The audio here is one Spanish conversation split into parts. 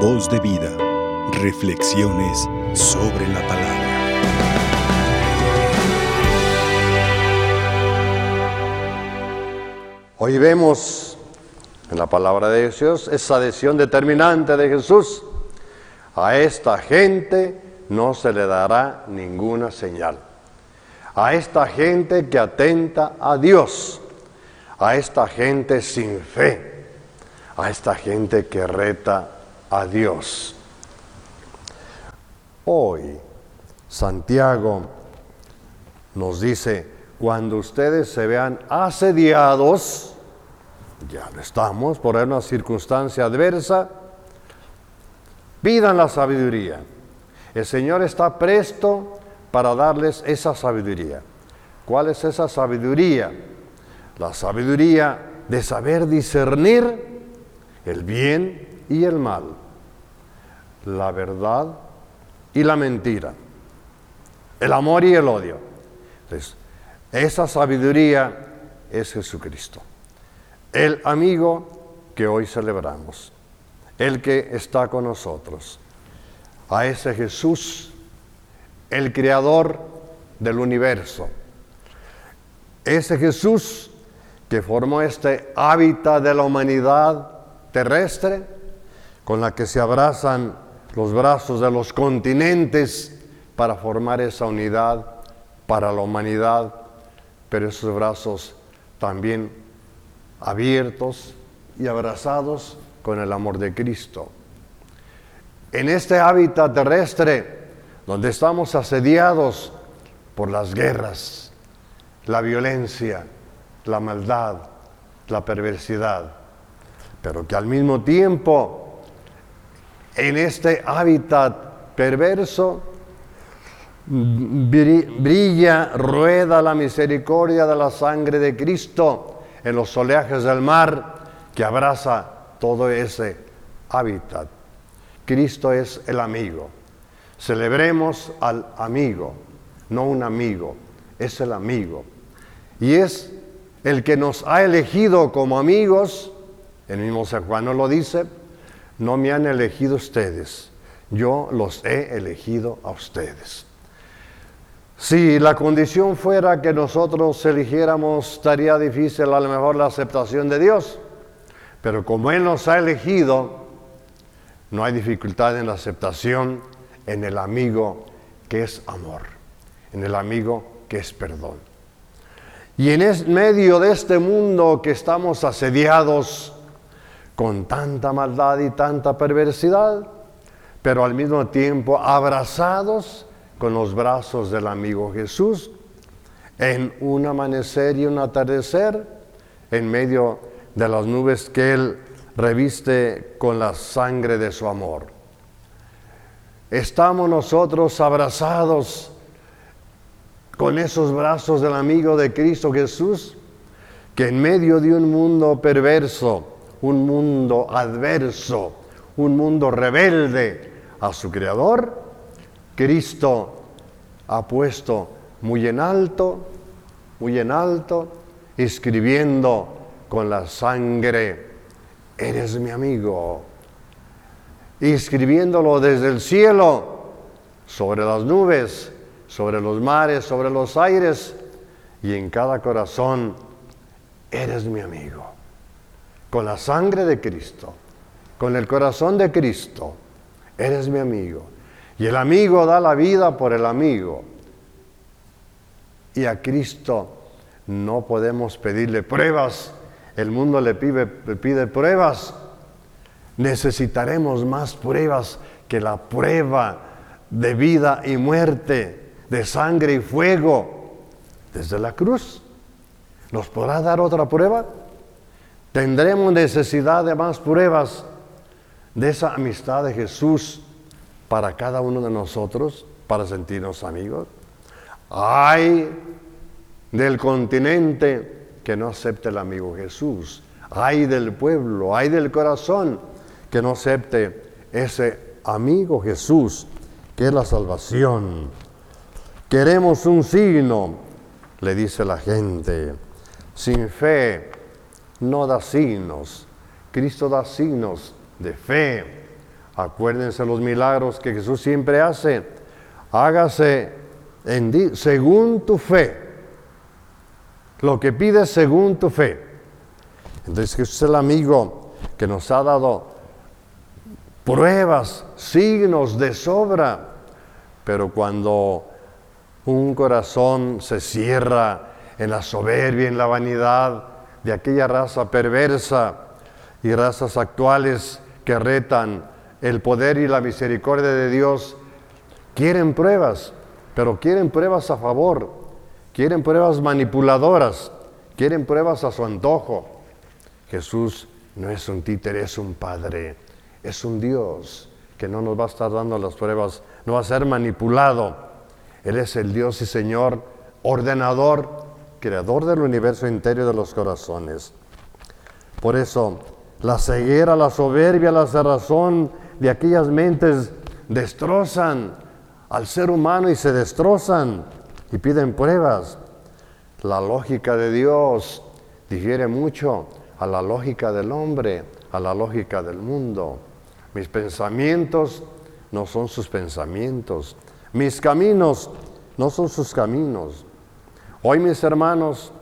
Voz de vida. Reflexiones sobre la palabra. Hoy vemos en la palabra de Dios esa decisión determinante de Jesús. A esta gente no se le dará ninguna señal. A esta gente que atenta a Dios. A esta gente sin fe. A esta gente que reta a Dios. Hoy Santiago nos dice, cuando ustedes se vean asediados, ya lo estamos, por una circunstancia adversa, pidan la sabiduría. El Señor está presto para darles esa sabiduría. ¿Cuál es esa sabiduría? La sabiduría de saber discernir el bien y el mal, la verdad y la mentira, el amor y el odio. Entonces, esa sabiduría es Jesucristo, el amigo que hoy celebramos, el que está con nosotros. A ese Jesús, el creador del universo. Ese Jesús que formó este hábitat de la humanidad terrestre, con la que se abrazan los brazos de los continentes para formar esa unidad para la humanidad, pero esos brazos también abiertos y abrazados con el amor de Cristo. En este hábitat terrestre, donde estamos asediados por las guerras, la violencia, la maldad, la perversidad, pero que al mismo tiempo en este hábitat perverso brilla, rueda la misericordia de la sangre de Cristo en los oleajes del mar que abraza todo ese hábitat. Cristo es el amigo. Celebremos al amigo, no un amigo, es el amigo. Y es el que nos ha elegido como amigos, el mismo San Juan lo dice, no me han elegido ustedes, yo los he elegido a ustedes. Si la condición fuera que nosotros eligiéramos, estaría difícil a lo mejor la aceptación de Dios. Pero como Él nos ha elegido, no hay dificultad en la aceptación en el amigo que es amor, en el amigo que es perdón. Y en medio de este mundo que estamos asediados con tanta maldad y tanta perversidad, pero al mismo tiempo abrazados con los brazos del amigo Jesús en un amanecer y un atardecer en medio de las nubes que Él reviste con la sangre de su amor. Estamos nosotros abrazados con esos brazos del amigo de Cristo Jesús, que en medio de un mundo perverso, un mundo adverso, un mundo rebelde a su Creador, Cristo ha puesto muy en alto, muy en alto, escribiendo con la sangre, eres mi amigo, escribiéndolo desde el cielo, sobre las nubes, sobre los mares, sobre los aires, y en cada corazón, eres mi amigo, con la sangre de Cristo, con el corazón de Cristo, eres mi amigo. Y el amigo da la vida por el amigo. Y a Cristo no podemos pedirle pruebas. El mundo le pide, pide pruebas. Necesitaremos más pruebas que la prueba de vida y muerte, de sangre y fuego desde la cruz. ¿Nos podrá dar otra prueba? Tendremos necesidad de más pruebas de esa amistad de Jesús para cada uno de nosotros para sentirnos amigos. Hay del continente que no acepte el amigo Jesús. Hay del pueblo, hay del corazón que no acepte ese amigo Jesús, que es la salvación. Queremos un signo, le dice la gente. Sin fe no da signos. Cristo da signos de fe Acuérdense los milagros que Jesús siempre hace. Hágase en según tu fe. Lo que pides según tu fe. Entonces Jesús es el amigo que nos ha dado pruebas, signos de sobra. Pero cuando un corazón se cierra en la soberbia, en la vanidad de aquella raza perversa y razas actuales que retan el poder y la misericordia de Dios, quieren pruebas, pero quieren pruebas a favor, quieren pruebas manipuladoras, quieren pruebas a su antojo. Jesús no es un títere, es un Padre, es un Dios que no nos va a estar dando las pruebas, no va a ser manipulado. Él es el Dios y Señor, ordenador, creador del universo interior de los corazones. Por eso, la ceguera, la soberbia, la cerrazón de aquellas mentes destrozan al ser humano y se destrozan y piden pruebas. La lógica de Dios difiere mucho a la lógica del hombre, a la lógica del mundo. Mis pensamientos no son sus pensamientos. Mis caminos no son sus caminos. Hoy, mis hermanos,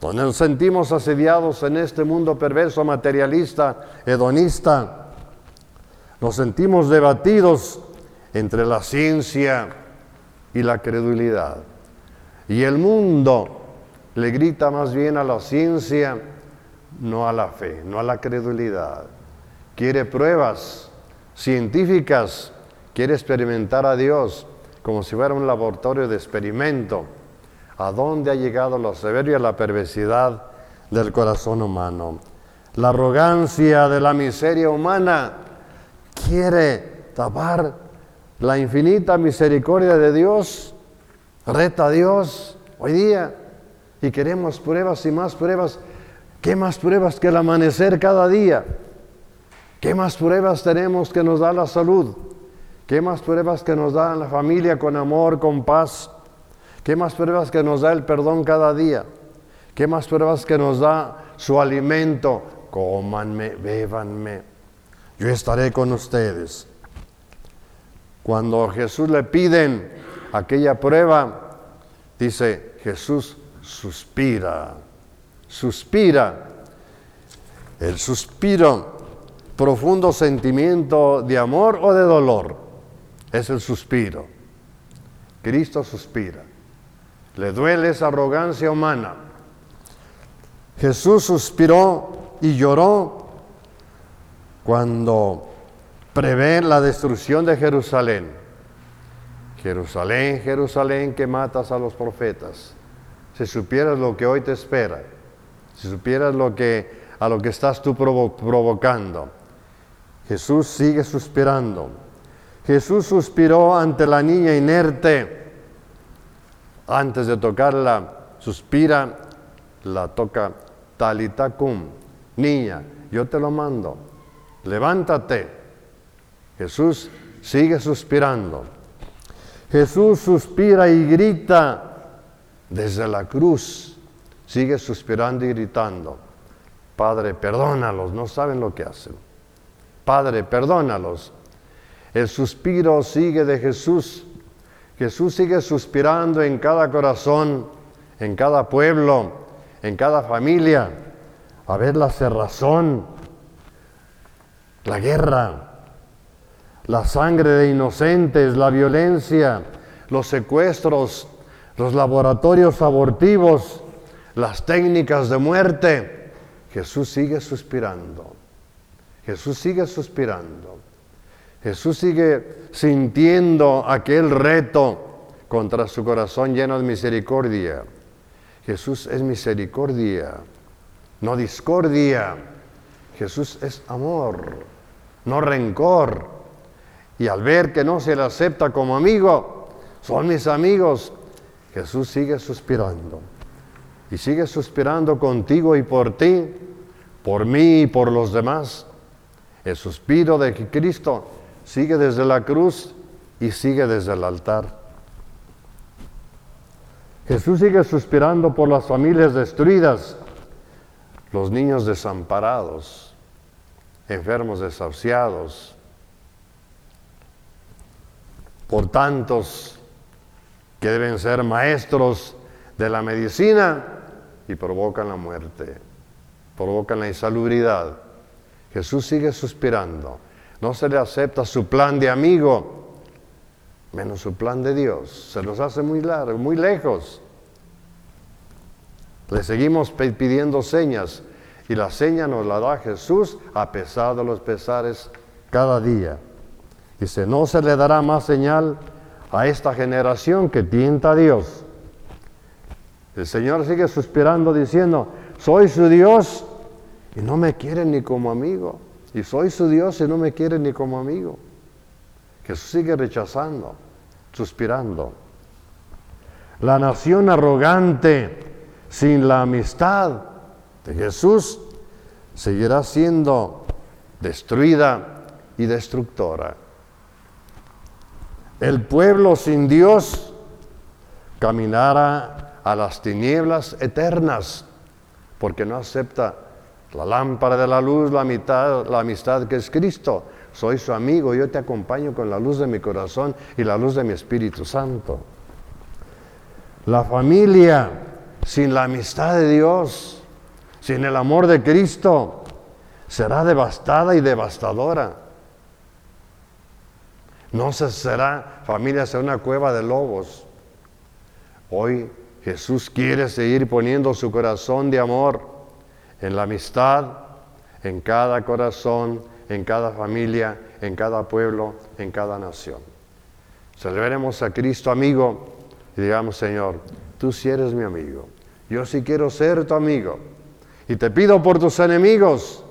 donde nos sentimos asediados en este mundo perverso, materialista, hedonista, nos sentimos debatidos entre la ciencia y la credulidad. Y el mundo le grita más bien a la ciencia, no a la fe, no a la credulidad. Quiere pruebas científicas, quiere experimentar a Dios como si fuera un laboratorio de experimento a dónde ha llegado la soberbia y la perversidad del corazón humano. La arrogancia de la miseria humana quiere tapar la infinita misericordia de Dios, reta a Dios hoy día y queremos pruebas y más pruebas. ¿Qué más pruebas que el amanecer cada día? ¿Qué más pruebas tenemos que nos da la salud? ¿Qué más pruebas que nos da la familia con amor, con paz? ¿Qué más pruebas que nos da el perdón cada día? ¿Qué más pruebas que nos da su alimento? Cómanme, bébanme. Yo estaré con ustedes. Cuando Jesús le piden aquella prueba, dice Jesús suspira, suspira. El suspiro, profundo sentimiento de amor o de dolor, es el suspiro. Cristo suspira. Le duele esa arrogancia humana. Jesús suspiró y lloró cuando prevé la destrucción de Jerusalén. Jerusalén, Jerusalén, que matas a los profetas. Si supieras lo que hoy te espera, si supieras lo que, a lo que estás tú provocando. Jesús sigue suspirando. Jesús suspiró ante la niña inerte antes de tocarla, suspira, la toca talitacum. Niña, yo te lo mando. Levántate. Jesús sigue suspirando. Jesús suspira y grita desde la cruz. Sigue suspirando y gritando. Padre, perdónalos, no saben lo que hacen. Padre, perdónalos. El suspiro sigue de Jesús Jesús sigue suspirando en cada corazón, en cada pueblo, en cada familia, a ver la cerrazón, la guerra, la sangre de inocentes, la violencia, los secuestros, los laboratorios abortivos, las técnicas de muerte. Jesús sigue suspirando. Jesús sigue suspirando. Jesús sigue sintiendo aquel reto contra su corazón lleno de misericordia. Jesús es misericordia, no discordia. Jesús es amor, no rencor. Y al ver que no se le acepta como amigo, son mis amigos, Jesús sigue suspirando. Y sigue suspirando contigo y por ti, por mí y por los demás. El suspiro de Cristo sigue desde la cruz y sigue desde el altar. Jesús sigue suspirando por las familias destruidas, los niños desamparados, enfermos desahuciados, por tantos que deben ser maestros de la medicina y provocan la muerte, provocan la insalubridad. Jesús sigue suspirando. No se le acepta su plan de amigo, menos su plan de Dios. Se los hace muy largo, muy lejos. Le seguimos pidiendo señas y la seña nos la da Jesús a pesar de los pesares cada día. Dice, no se le dará más señal a esta generación que tienta a Dios. El Señor sigue suspirando diciendo, soy su Dios y no me quieren ni como amigo. Y soy su Dios y no me quieren ni como amigo. Jesús sigue rechazando, suspirando. La nación arrogante, sin la amistad de Jesús, seguirá siendo destruida y destructora. El pueblo sin Dios caminará a las tinieblas eternas porque no acepta la lámpara de la luz, la, la amistad que es Cristo. Soy su amigo, yo te acompaño con la luz de mi corazón y la luz de mi Espíritu Santo. La familia sin la amistad de Dios, sin el amor de Cristo, será devastada y devastadora. No se será familia, será una cueva de lobos. Hoy Jesús quiere seguir poniendo su corazón de amor en la amistad, en cada corazón, en cada familia, en cada pueblo, en cada nación. Celebremos a Cristo amigo y digamos, Señor, tú sí eres mi amigo. Yo sí quiero ser tu amigo. Y te pido por tus enemigos.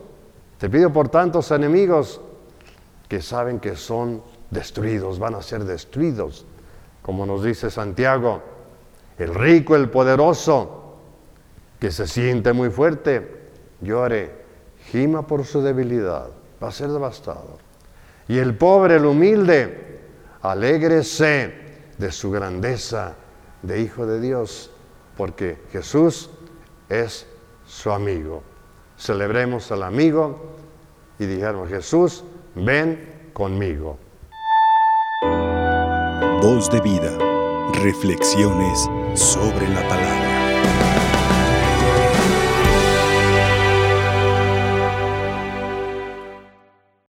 Te pido por tantos enemigos que saben que son destruidos, van a ser destruidos. Como nos dice Santiago, el rico, el poderoso, que se siente muy fuerte, llore, gima por su debilidad, va a ser devastado. Y el pobre, el humilde, alégrese de su grandeza de Hijo de Dios, porque Jesús es su amigo. Celebremos al amigo y dijéramos, Jesús, ven conmigo. Voz de vida. Reflexiones sobre la palabra.